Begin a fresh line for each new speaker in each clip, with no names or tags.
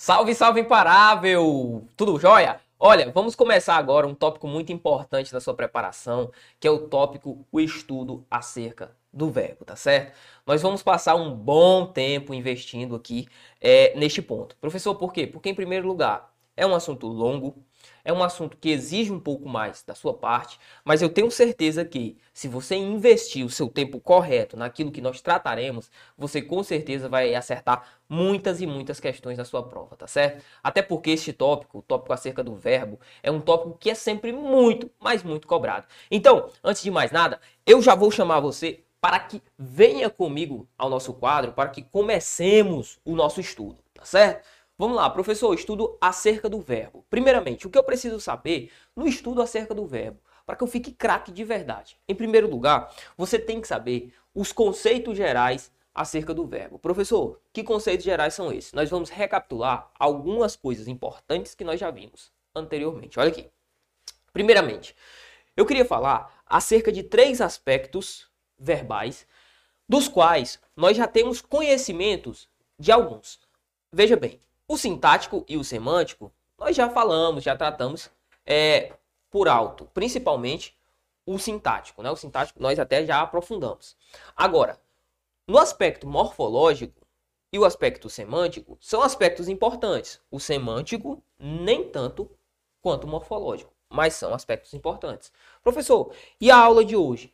Salve, salve imparável! Tudo jóia? Olha, vamos começar agora um tópico muito importante da sua preparação, que é o tópico o estudo acerca do verbo, tá certo? Nós vamos passar um bom tempo investindo aqui é, neste ponto. Professor, por quê? Porque, em primeiro lugar, é um assunto longo, é um assunto que exige um pouco mais da sua parte, mas eu tenho certeza que se você investir o seu tempo correto naquilo que nós trataremos, você com certeza vai acertar muitas e muitas questões na sua prova, tá certo? Até porque este tópico, o tópico acerca do verbo, é um tópico que é sempre muito, mas muito cobrado. Então, antes de mais nada, eu já vou chamar você para que venha comigo ao nosso quadro, para que comecemos o nosso estudo, tá certo? Vamos lá, professor, estudo acerca do verbo. Primeiramente, o que eu preciso saber no estudo acerca do verbo, para que eu fique craque de verdade? Em primeiro lugar, você tem que saber os conceitos gerais acerca do verbo. Professor, que conceitos gerais são esses? Nós vamos recapitular algumas coisas importantes que nós já vimos anteriormente. Olha aqui. Primeiramente, eu queria falar acerca de três aspectos verbais, dos quais nós já temos conhecimentos de alguns. Veja bem, o sintático e o semântico, nós já falamos, já tratamos é, por alto, principalmente o sintático, né? O sintático nós até já aprofundamos. Agora, no aspecto morfológico e o aspecto semântico são aspectos importantes. O semântico nem tanto quanto o morfológico, mas são aspectos importantes. Professor, e a aula de hoje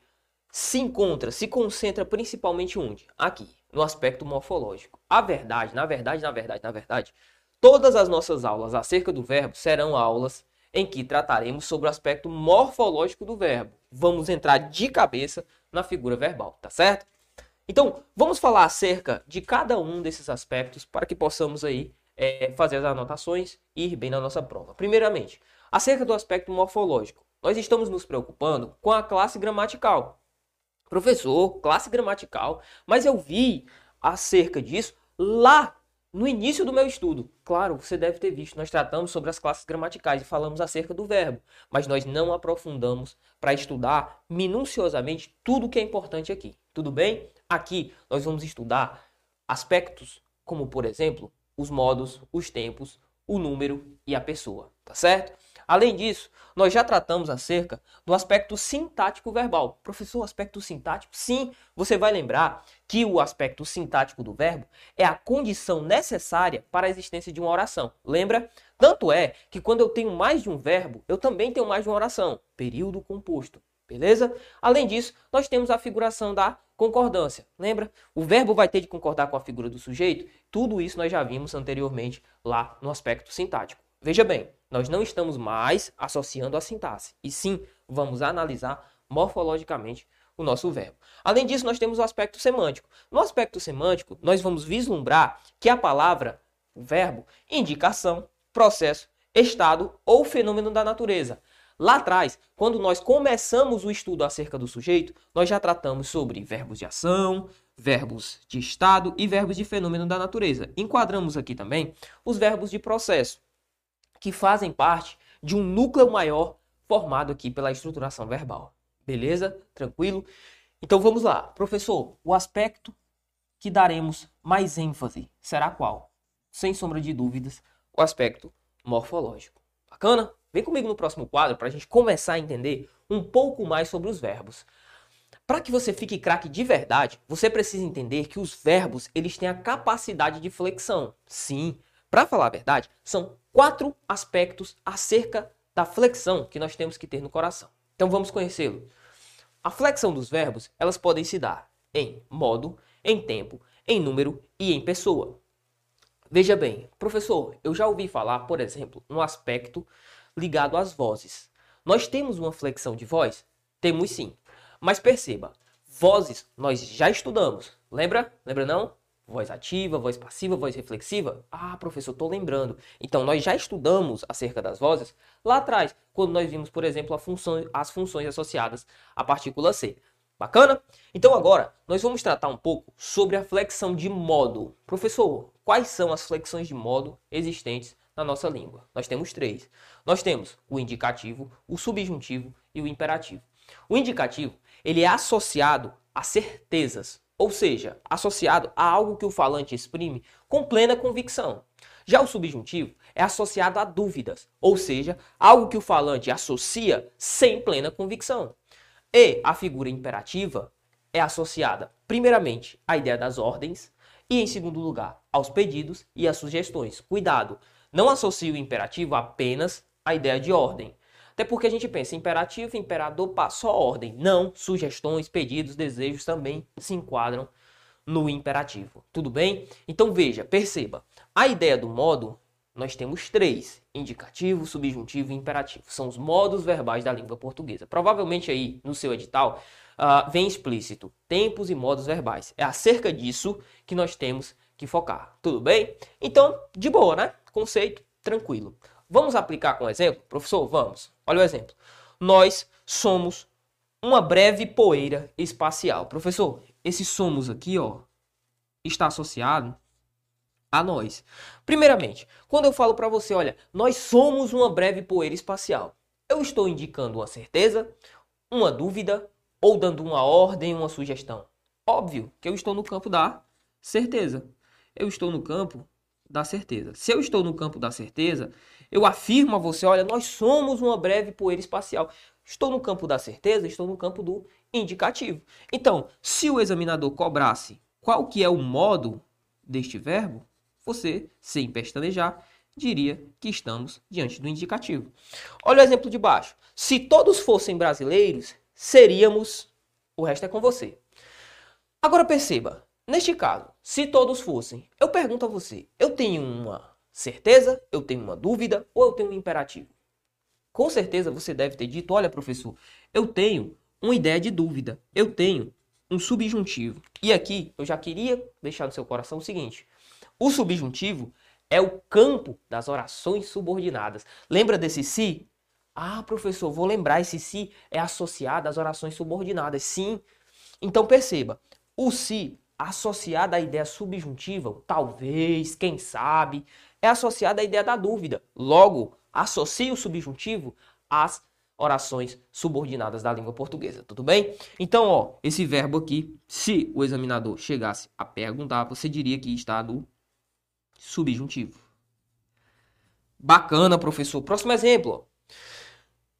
se encontra, se concentra principalmente onde? Aqui, no aspecto morfológico. A verdade, na verdade, na verdade, na verdade, todas as nossas aulas acerca do verbo serão aulas em que trataremos sobre o aspecto morfológico do verbo. Vamos entrar de cabeça na figura verbal, tá certo? Então, vamos falar acerca de cada um desses aspectos para que possamos aí é, fazer as anotações e ir bem na nossa prova. Primeiramente, acerca do aspecto morfológico. Nós estamos nos preocupando com a classe gramatical. Professor, classe gramatical, mas eu vi acerca disso lá no início do meu estudo. Claro, você deve ter visto, nós tratamos sobre as classes gramaticais e falamos acerca do verbo, mas nós não aprofundamos para estudar minuciosamente tudo que é importante aqui. Tudo bem? Aqui nós vamos estudar aspectos como, por exemplo, os modos, os tempos, o número e a pessoa, tá certo? Além disso, nós já tratamos acerca do aspecto sintático verbal. Professor, aspecto sintático? Sim, você vai lembrar que o aspecto sintático do verbo é a condição necessária para a existência de uma oração. Lembra? Tanto é que quando eu tenho mais de um verbo, eu também tenho mais de uma oração. Período composto. Beleza? Além disso, nós temos a figuração da concordância. Lembra? O verbo vai ter de concordar com a figura do sujeito. Tudo isso nós já vimos anteriormente lá no aspecto sintático. Veja bem, nós não estamos mais associando a sintaxe, e sim vamos analisar morfologicamente o nosso verbo. Além disso, nós temos o aspecto semântico. No aspecto semântico, nós vamos vislumbrar que a palavra, o verbo, indicação, processo, estado ou fenômeno da natureza. Lá atrás, quando nós começamos o estudo acerca do sujeito, nós já tratamos sobre verbos de ação, verbos de estado e verbos de fenômeno da natureza. Enquadramos aqui também os verbos de processo que fazem parte de um núcleo maior formado aqui pela estruturação verbal. Beleza? Tranquilo? Então vamos lá. Professor, o aspecto que daremos mais ênfase será qual? Sem sombra de dúvidas, o aspecto morfológico. Bacana? Vem comigo no próximo quadro para a gente começar a entender um pouco mais sobre os verbos. Para que você fique craque de verdade, você precisa entender que os verbos eles têm a capacidade de flexão. Sim, para falar a verdade, são quatro aspectos acerca da flexão que nós temos que ter no coração. Então vamos conhecê-lo. A flexão dos verbos, elas podem se dar em modo, em tempo, em número e em pessoa. Veja bem, professor, eu já ouvi falar, por exemplo, no aspecto ligado às vozes. Nós temos uma flexão de voz? Temos sim. Mas perceba, vozes nós já estudamos. Lembra? Lembra não? Voz ativa, voz passiva, voz reflexiva? Ah, professor, estou lembrando. Então, nós já estudamos acerca das vozes lá atrás, quando nós vimos, por exemplo, função, as funções associadas à partícula C. Bacana? Então, agora, nós vamos tratar um pouco sobre a flexão de modo. Professor, quais são as flexões de modo existentes na nossa língua? Nós temos três. Nós temos o indicativo, o subjuntivo e o imperativo. O indicativo, ele é associado a certezas ou seja, associado a algo que o falante exprime com plena convicção. Já o subjuntivo é associado a dúvidas, ou seja, algo que o falante associa sem plena convicção. E a figura imperativa é associada, primeiramente, à ideia das ordens e, em segundo lugar, aos pedidos e às sugestões. Cuidado, não associe o imperativo apenas à ideia de ordem. Até porque a gente pensa, imperativo, imperador, só ordem. Não, sugestões, pedidos, desejos também se enquadram no imperativo. Tudo bem? Então veja, perceba, a ideia do modo, nós temos três: indicativo, subjuntivo e imperativo. São os modos verbais da língua portuguesa. Provavelmente aí no seu edital uh, vem explícito tempos e modos verbais. É acerca disso que nós temos que focar. Tudo bem? Então, de boa, né? Conceito tranquilo. Vamos aplicar com exemplo? Professor, vamos. Olha o exemplo. Nós somos uma breve poeira espacial. Professor, esse somos aqui, ó, está associado a nós. Primeiramente, quando eu falo para você, olha, nós somos uma breve poeira espacial, eu estou indicando uma certeza, uma dúvida ou dando uma ordem, uma sugestão? Óbvio que eu estou no campo da certeza. Eu estou no campo da certeza. Se eu estou no campo da certeza, eu afirmo a você, olha, nós somos uma breve poeira espacial. Estou no campo da certeza, estou no campo do indicativo. Então, se o examinador cobrasse qual que é o modo deste verbo, você, sem pestanejar, diria que estamos diante do indicativo. Olha o exemplo de baixo. Se todos fossem brasileiros, seríamos. O resto é com você. Agora perceba, neste caso, se todos fossem, eu pergunto a você: eu tenho uma certeza, eu tenho uma dúvida ou eu tenho um imperativo? Com certeza você deve ter dito: olha, professor, eu tenho uma ideia de dúvida, eu tenho um subjuntivo. E aqui eu já queria deixar no seu coração o seguinte: o subjuntivo é o campo das orações subordinadas. Lembra desse se? Ah, professor, vou lembrar, esse se é associado às orações subordinadas. Sim. Então perceba, o se associado à ideia subjuntiva, talvez, quem sabe, é associado à ideia da dúvida. Logo, associe o subjuntivo às orações subordinadas da língua portuguesa, tudo bem? Então, ó, esse verbo aqui, se o examinador chegasse a perguntar, você diria que está no subjuntivo. Bacana, professor. Próximo exemplo.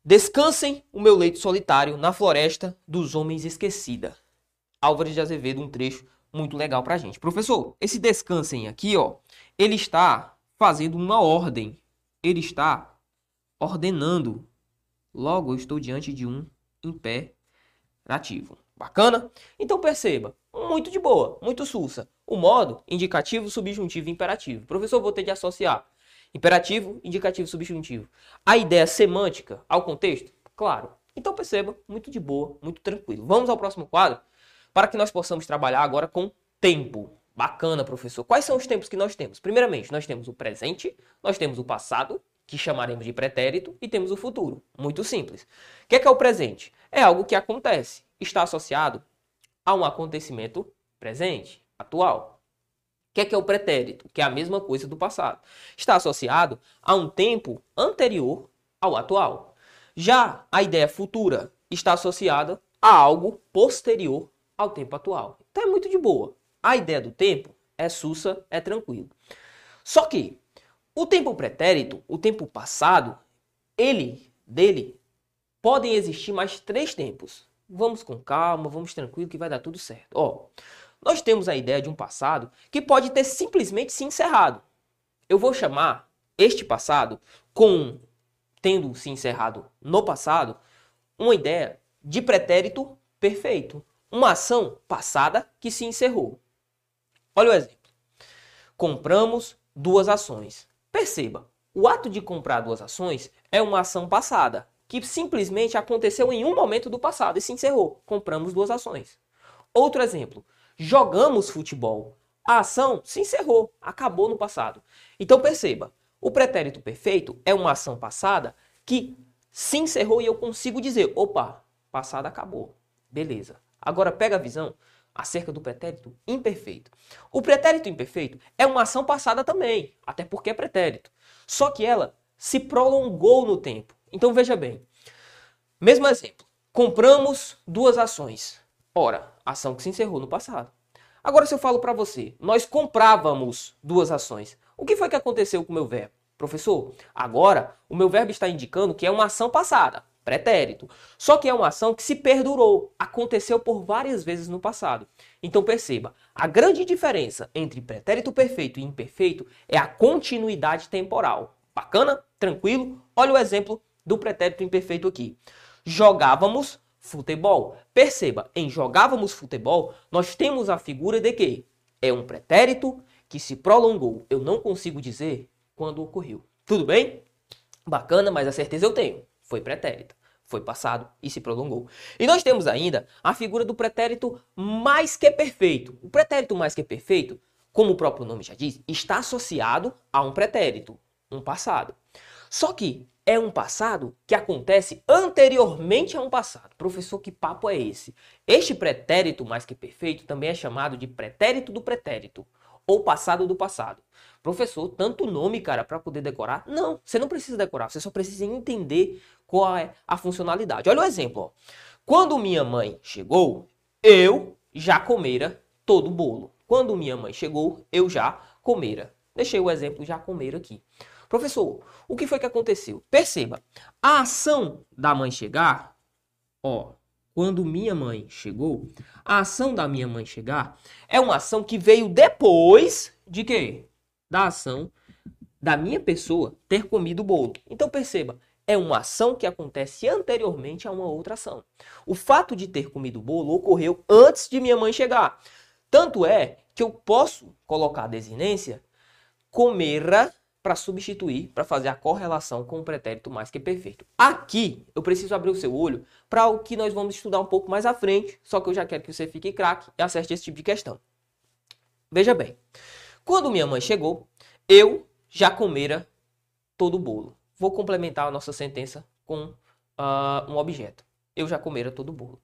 Descansem o meu leito solitário na floresta dos homens esquecida. Álvares de Azevedo, um trecho muito legal pra gente. Professor, esse descansem aqui, ó, ele está fazendo uma ordem. Ele está ordenando. Logo, eu estou diante de um imperativo. Bacana? Então perceba, muito de boa, muito sussa. O modo indicativo, subjuntivo imperativo. Professor, vou ter de associar Imperativo, indicativo, subjuntivo. A ideia semântica ao contexto? Claro. Então perceba, muito de boa, muito tranquilo. Vamos ao próximo quadro para que nós possamos trabalhar agora com tempo. Bacana, professor. Quais são os tempos que nós temos? Primeiramente, nós temos o presente, nós temos o passado, que chamaremos de pretérito, e temos o futuro. Muito simples. O que é, que é o presente? É algo que acontece, está associado a um acontecimento presente, atual que é que é o pretérito? Que é a mesma coisa do passado. Está associado a um tempo anterior ao atual. Já a ideia futura está associada a algo posterior ao tempo atual. Então é muito de boa. A ideia do tempo é sussa, é tranquilo. Só que o tempo pretérito, o tempo passado, ele, dele, podem existir mais três tempos. Vamos com calma, vamos tranquilo que vai dar tudo certo. Ó, nós temos a ideia de um passado que pode ter simplesmente se encerrado. Eu vou chamar este passado com tendo se encerrado no passado, uma ideia de pretérito perfeito, uma ação passada que se encerrou. Olha o exemplo. Compramos duas ações. Perceba, o ato de comprar duas ações é uma ação passada, que simplesmente aconteceu em um momento do passado e se encerrou. Compramos duas ações. Outro exemplo, jogamos futebol. A ação se encerrou, acabou no passado. Então perceba, o pretérito perfeito é uma ação passada que se encerrou e eu consigo dizer, opa, passado acabou. Beleza. Agora pega a visão acerca do pretérito imperfeito. O pretérito imperfeito é uma ação passada também, até porque é pretérito. Só que ela se prolongou no tempo. Então veja bem. Mesmo exemplo. Compramos duas ações. Ora, ação que se encerrou no passado. Agora, se eu falo para você, nós comprávamos duas ações, o que foi que aconteceu com o meu verbo? Professor, agora o meu verbo está indicando que é uma ação passada, pretérito. Só que é uma ação que se perdurou, aconteceu por várias vezes no passado. Então perceba, a grande diferença entre pretérito perfeito e imperfeito é a continuidade temporal. Bacana? Tranquilo? Olha o exemplo do pretérito imperfeito aqui. Jogávamos futebol. Perceba, em jogávamos futebol, nós temos a figura de que é um pretérito que se prolongou. Eu não consigo dizer quando ocorreu. Tudo bem? Bacana, mas a certeza eu tenho. Foi pretérito. Foi passado e se prolongou. E nós temos ainda a figura do pretérito mais que perfeito. O pretérito mais que perfeito, como o próprio nome já diz, está associado a um pretérito, um passado. Só que é um passado que acontece anteriormente a um passado. Professor, que papo é esse? Este pretérito mais que perfeito também é chamado de pretérito do pretérito ou passado do passado. Professor, tanto nome, cara, para poder decorar? Não, você não precisa decorar, você só precisa entender qual é a funcionalidade. Olha o exemplo. Ó. Quando minha mãe chegou, eu já comera todo o bolo. Quando minha mãe chegou, eu já comera. Deixei o exemplo já comer aqui. Professor, o que foi que aconteceu? Perceba, a ação da mãe chegar, ó, quando minha mãe chegou, a ação da minha mãe chegar é uma ação que veio depois de quê? Da ação da minha pessoa ter comido o bolo. Então perceba, é uma ação que acontece anteriormente a uma outra ação. O fato de ter comido o bolo ocorreu antes de minha mãe chegar. Tanto é que eu posso colocar a desinência comera para substituir, para fazer a correlação com o pretérito mais que perfeito. Aqui eu preciso abrir o seu olho para o que nós vamos estudar um pouco mais à frente, só que eu já quero que você fique craque e acerte esse tipo de questão. Veja bem, quando minha mãe chegou, eu já comera todo o bolo. Vou complementar a nossa sentença com uh, um objeto. Eu já comera todo o bolo.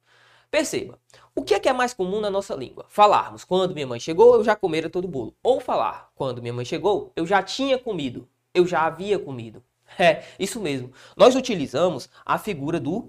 Perceba, o que é que é mais comum na nossa língua? Falarmos, quando minha mãe chegou, eu já comera todo o bolo. Ou falar, quando minha mãe chegou, eu já tinha comido, eu já havia comido. É, isso mesmo. Nós utilizamos a figura do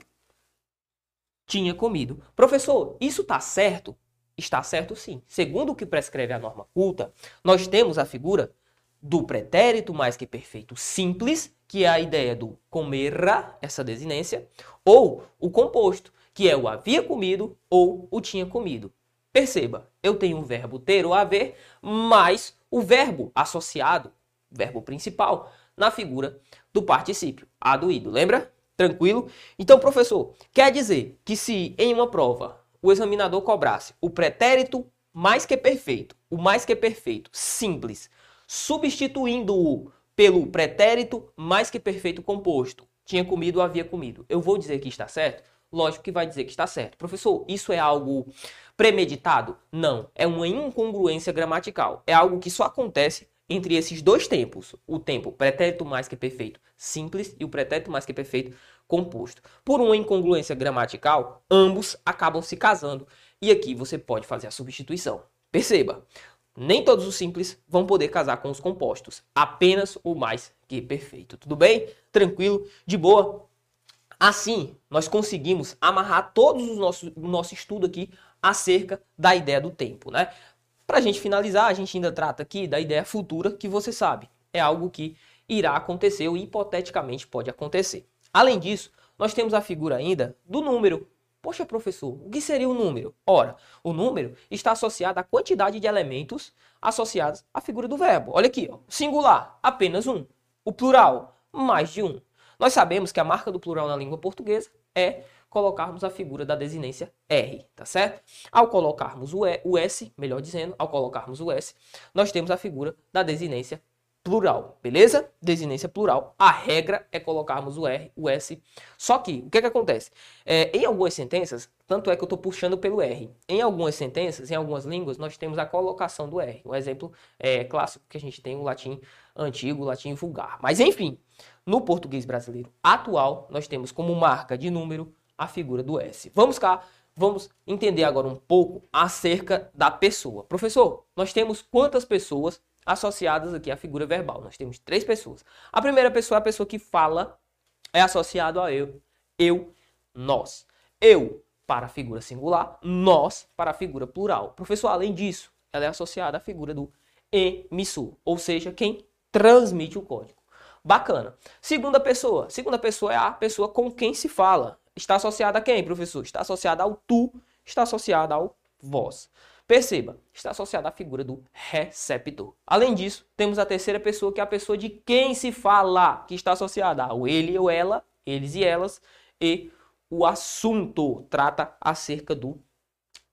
tinha comido. Professor, isso está certo? Está certo sim. Segundo o que prescreve a norma culta, nós temos a figura do pretérito mais que perfeito simples, que é a ideia do comerra, essa desinência, ou o composto, que é o havia comido ou o tinha comido. Perceba, eu tenho o verbo ter ou haver, mais o verbo associado, verbo principal, na figura do particípio, a do ido. Lembra? Tranquilo? Então, professor, quer dizer que se em uma prova o examinador cobrasse o pretérito mais que perfeito, o mais que perfeito, simples, substituindo-o pelo pretérito mais que perfeito composto, tinha comido ou havia comido, eu vou dizer que está certo? Lógico que vai dizer que está certo. Professor, isso é algo premeditado? Não, é uma incongruência gramatical. É algo que só acontece entre esses dois tempos, o tempo pretérito mais que perfeito simples e o pretérito mais que perfeito composto. Por uma incongruência gramatical, ambos acabam se casando e aqui você pode fazer a substituição. Perceba, nem todos os simples vão poder casar com os compostos, apenas o mais que perfeito. Tudo bem? Tranquilo? De boa? Assim, nós conseguimos amarrar todos os nossos, o nosso estudo aqui acerca da ideia do tempo, né? Para a gente finalizar, a gente ainda trata aqui da ideia futura, que você sabe, é algo que irá acontecer ou hipoteticamente pode acontecer. Além disso, nós temos a figura ainda do número. Poxa, professor, o que seria o número? Ora, o número está associado à quantidade de elementos associados à figura do verbo. Olha aqui, ó, singular, apenas um. O plural, mais de um. Nós sabemos que a marca do plural na língua portuguesa é colocarmos a figura da desinência R, tá certo? Ao colocarmos o, S, melhor dizendo, ao colocarmos o S, nós temos a figura da desinência plural, beleza? Desinência plural. A regra é colocarmos o R, o S. Só que, o que, é que acontece? É, em algumas sentenças, tanto é que eu estou puxando pelo R. Em algumas sentenças, em algumas línguas, nós temos a colocação do R. Um exemplo é, clássico que a gente tem o latim antigo, o latim vulgar. Mas, enfim, no português brasileiro atual, nós temos como marca de número a figura do S. Vamos cá, vamos entender agora um pouco acerca da pessoa. Professor, nós temos quantas pessoas associadas aqui à figura verbal? Nós temos três pessoas. A primeira pessoa é a pessoa que fala, é associado a eu, eu, nós. Eu para a figura singular, nós para a figura plural. Professor, além disso, ela é associada à figura do emissor, ou seja, quem transmite o código. Bacana. Segunda pessoa. Segunda pessoa é a pessoa com quem se fala. Está associada a quem, professor? Está associada ao tu, está associada ao vós. Perceba, está associada à figura do receptor. Além disso, temos a terceira pessoa, que é a pessoa de quem se fala, que está associada ao ele ou ela, eles e elas, e o assunto trata acerca do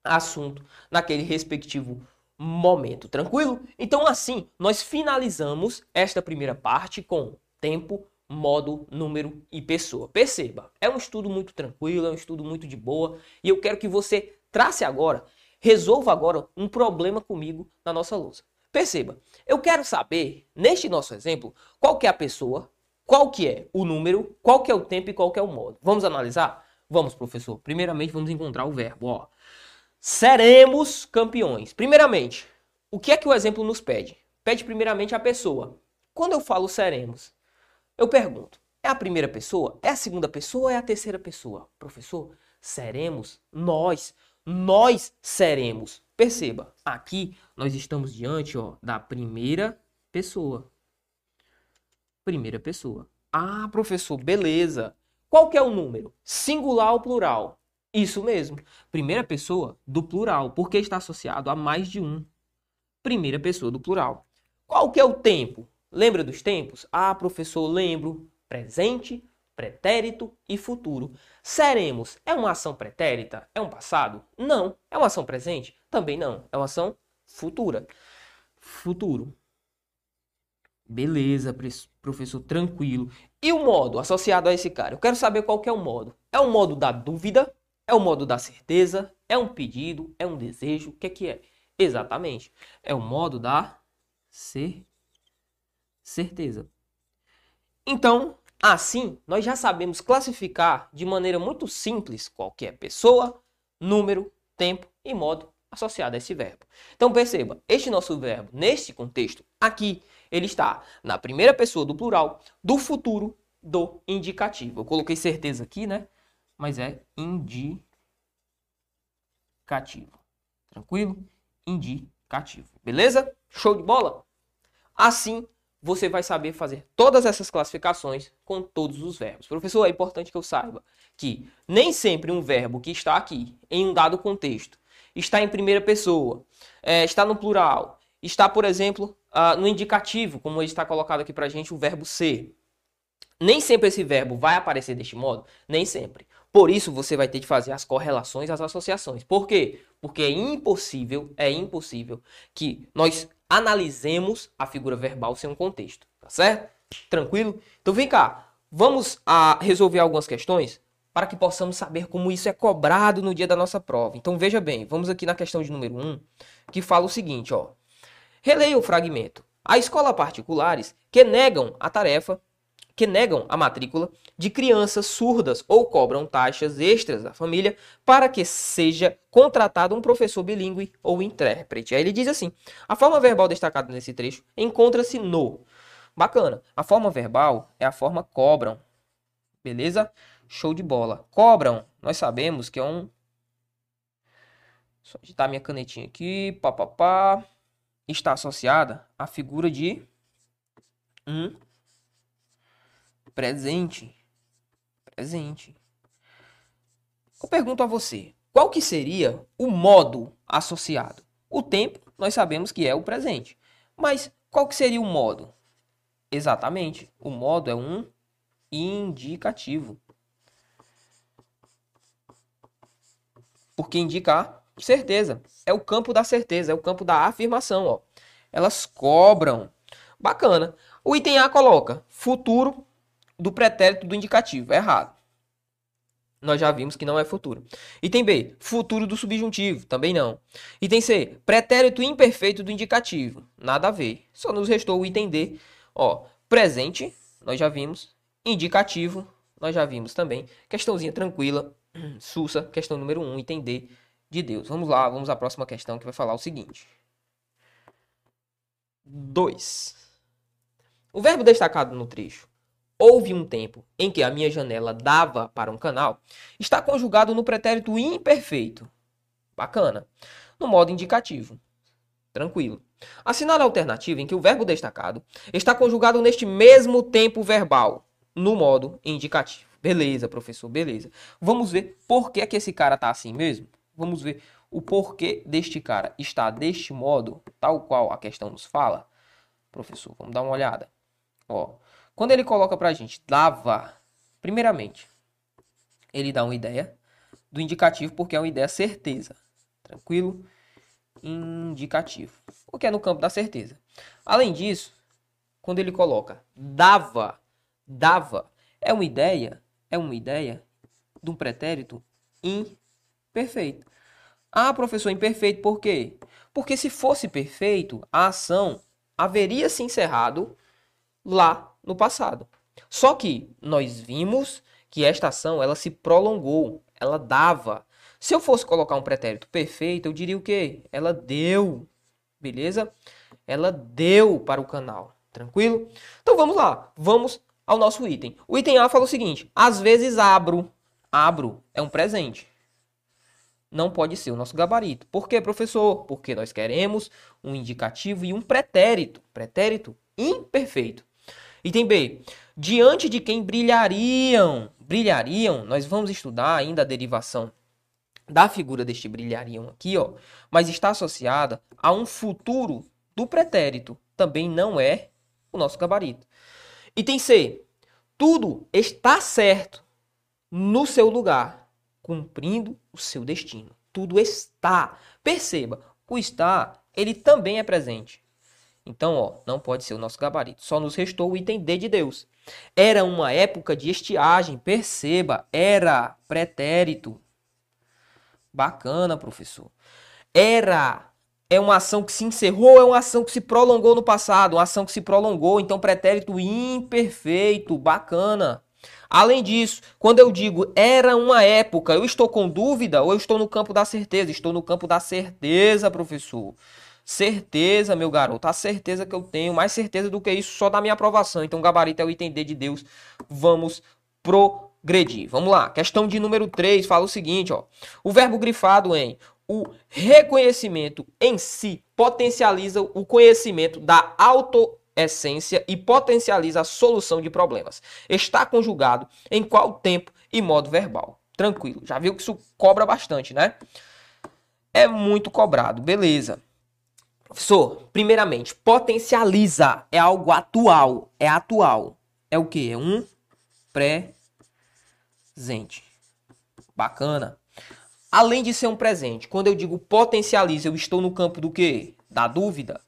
assunto naquele respectivo momento, tranquilo? Então assim, nós finalizamos esta primeira parte com tempo, modo, número e pessoa. Perceba, é um estudo muito tranquilo, é um estudo muito de boa e eu quero que você trace agora, resolva agora um problema comigo na nossa lousa. Perceba, eu quero saber, neste nosso exemplo, qual que é a pessoa, qual que é o número, qual que é o tempo e qual que é o modo. Vamos analisar? Vamos, professor. Primeiramente, vamos encontrar o verbo, ó seremos campeões. Primeiramente, o que é que o exemplo nos pede? Pede primeiramente a pessoa. Quando eu falo seremos, eu pergunto: é a primeira pessoa? É a segunda pessoa é a terceira pessoa? Professor, seremos nós. Nós seremos. Perceba, aqui nós estamos diante ó, da primeira pessoa. Primeira pessoa. Ah, professor, beleza. Qual que é o número? Singular ou plural? Isso mesmo. Primeira pessoa do plural, porque está associado a mais de um. Primeira pessoa do plural. Qual que é o tempo? Lembra dos tempos? Ah, professor, lembro. Presente, pretérito e futuro. Seremos é uma ação pretérita? É um passado? Não. É uma ação presente? Também não. É uma ação futura. Futuro. Beleza, professor, tranquilo. E o modo associado a esse cara? Eu quero saber qual que é o modo. É o modo da dúvida? É o modo da certeza? É um pedido? É um desejo? O que é que é? Exatamente. É o modo da certeza. Então, assim, nós já sabemos classificar de maneira muito simples qualquer pessoa, número, tempo e modo associado a esse verbo. Então perceba, este nosso verbo, neste contexto aqui, ele está na primeira pessoa do plural do futuro do indicativo. Eu coloquei certeza aqui, né? mas é indicativo. Tranquilo? Indicativo. Beleza? Show de bola? Assim, você vai saber fazer todas essas classificações com todos os verbos. Professor, é importante que eu saiba que nem sempre um verbo que está aqui em um dado contexto está em primeira pessoa, é, está no plural, está, por exemplo, uh, no indicativo, como está colocado aqui para a gente o verbo ser. Nem sempre esse verbo vai aparecer deste modo, nem sempre. Por isso você vai ter de fazer as correlações, as associações. Por quê? Porque é impossível, é impossível que nós analisemos a figura verbal sem um contexto, tá certo? Tranquilo? Então vem cá, vamos a resolver algumas questões para que possamos saber como isso é cobrado no dia da nossa prova. Então veja bem, vamos aqui na questão de número 1, que fala o seguinte, ó. Releia o fragmento. Há escolas particulares que negam a tarefa que negam a matrícula de crianças surdas ou cobram taxas extras da família para que seja contratado um professor bilíngue ou intérprete. Aí ele diz assim: a forma verbal destacada nesse trecho encontra-se no. Bacana. A forma verbal é a forma cobram. Beleza? Show de bola. Cobram, nós sabemos que é um. Só digitar minha canetinha aqui. Pá, pá, pá. Está associada à figura de um Presente. Presente. Eu pergunto a você, qual que seria o modo associado? O tempo, nós sabemos que é o presente. Mas qual que seria o modo? Exatamente, o modo é um indicativo. Porque indicar certeza. É o campo da certeza, é o campo da afirmação, ó. Elas cobram. Bacana. O item A coloca futuro do pretérito do indicativo. Errado. Nós já vimos que não é futuro. Item B, futuro do subjuntivo. Também não. Item C, pretérito imperfeito do indicativo. Nada a ver. Só nos restou o item D. Ó, presente, nós já vimos. Indicativo, nós já vimos também. Questãozinha tranquila. Sussa, questão número 1, um, item D de Deus. Vamos lá, vamos à próxima questão que vai falar o seguinte. 2. O verbo destacado no trecho houve um tempo em que a minha janela dava para um canal, está conjugado no pretérito imperfeito. Bacana. No modo indicativo. Tranquilo. Assinale a alternativa em que o verbo destacado está conjugado neste mesmo tempo verbal, no modo indicativo. Beleza, professor, beleza. Vamos ver por que, é que esse cara tá assim mesmo? Vamos ver o porquê deste cara está deste modo, tal qual a questão nos fala. Professor, vamos dar uma olhada. Ó, quando ele coloca pra gente dava, primeiramente, ele dá uma ideia do indicativo porque é uma ideia certeza. Tranquilo? Indicativo. O que é no campo da certeza. Além disso, quando ele coloca dava, dava, é uma ideia, é uma ideia de um pretérito imperfeito. Ah, professor, imperfeito por quê? Porque se fosse perfeito, a ação haveria se encerrado lá no passado. Só que nós vimos que esta ação ela se prolongou, ela dava. Se eu fosse colocar um pretérito perfeito, eu diria o quê? Ela deu, beleza? Ela deu para o canal, tranquilo? Então vamos lá, vamos ao nosso item. O item A fala o seguinte: às vezes abro, abro é um presente não pode ser o nosso gabarito. Por quê, professor? Porque nós queremos um indicativo e um pretérito. Pretérito imperfeito. Item B. Diante de quem brilhariam, brilhariam, nós vamos estudar ainda a derivação da figura deste brilhariam aqui, ó, mas está associada a um futuro do pretérito. Também não é o nosso gabarito. Item C. Tudo está certo no seu lugar cumprindo o seu destino. Tudo está. Perceba, o está, ele também é presente. Então, ó, não pode ser o nosso gabarito. Só nos restou o item D de Deus. Era uma época de estiagem, perceba, era pretérito. Bacana, professor. Era é uma ação que se encerrou, é uma ação que se prolongou no passado, uma ação que se prolongou, então pretérito imperfeito, bacana. Além disso, quando eu digo era uma época, eu estou com dúvida ou eu estou no campo da certeza? Estou no campo da certeza, professor. Certeza, meu garoto, a certeza que eu tenho, mais certeza do que isso, só da minha aprovação. Então, gabarito é o item D de Deus. Vamos progredir. Vamos lá. Questão de número 3 fala o seguinte, ó. O verbo grifado em o reconhecimento em si potencializa o conhecimento da auto essência e potencializa a solução de problemas. Está conjugado em qual tempo e modo verbal. Tranquilo. Já viu que isso cobra bastante, né? É muito cobrado, beleza. Professor, primeiramente, potencializa é algo atual, é atual. É o que? É um presente. Bacana. Além de ser um presente, quando eu digo potencializa, eu estou no campo do que? Da dúvida,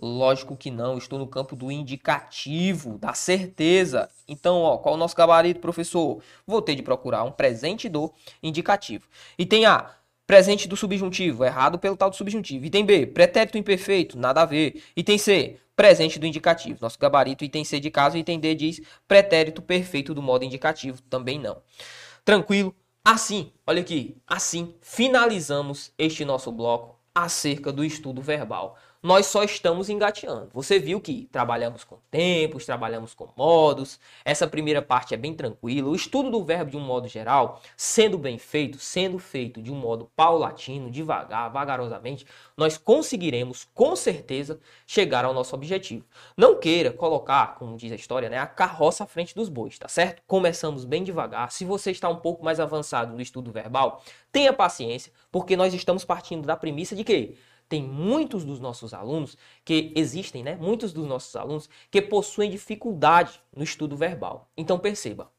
Lógico que não, estou no campo do indicativo, da certeza. Então, ó, qual é o nosso gabarito, professor? Vou ter de procurar um presente do indicativo. E tem A, presente do subjuntivo, errado pelo tal do subjuntivo. Item B, pretérito imperfeito, nada a ver. Item C, presente do indicativo. Nosso gabarito, item C de caso, item D diz pretérito perfeito do modo indicativo, também não. Tranquilo? Assim, olha aqui, assim finalizamos este nosso bloco acerca do estudo verbal nós só estamos engateando. Você viu que trabalhamos com tempos, trabalhamos com modos. Essa primeira parte é bem tranquila. O estudo do verbo de um modo geral, sendo bem feito, sendo feito de um modo paulatino, devagar, vagarosamente, nós conseguiremos com certeza chegar ao nosso objetivo. Não queira colocar, como diz a história, né, a carroça à frente dos bois, tá certo? Começamos bem devagar. Se você está um pouco mais avançado no estudo verbal, tenha paciência, porque nós estamos partindo da premissa de que tem muitos dos nossos alunos que existem, né? Muitos dos nossos alunos que possuem dificuldade no estudo verbal. Então perceba,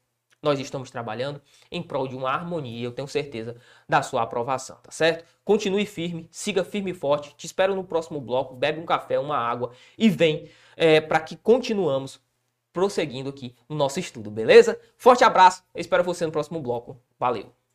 nós estamos trabalhando em prol de uma harmonia, eu tenho certeza da sua aprovação, tá certo? Continue firme, siga firme e forte. Te espero no próximo bloco. Bebe um café, uma água e vem é, para que continuamos prosseguindo aqui no nosso estudo, beleza? Forte abraço, eu espero você no próximo bloco. Valeu!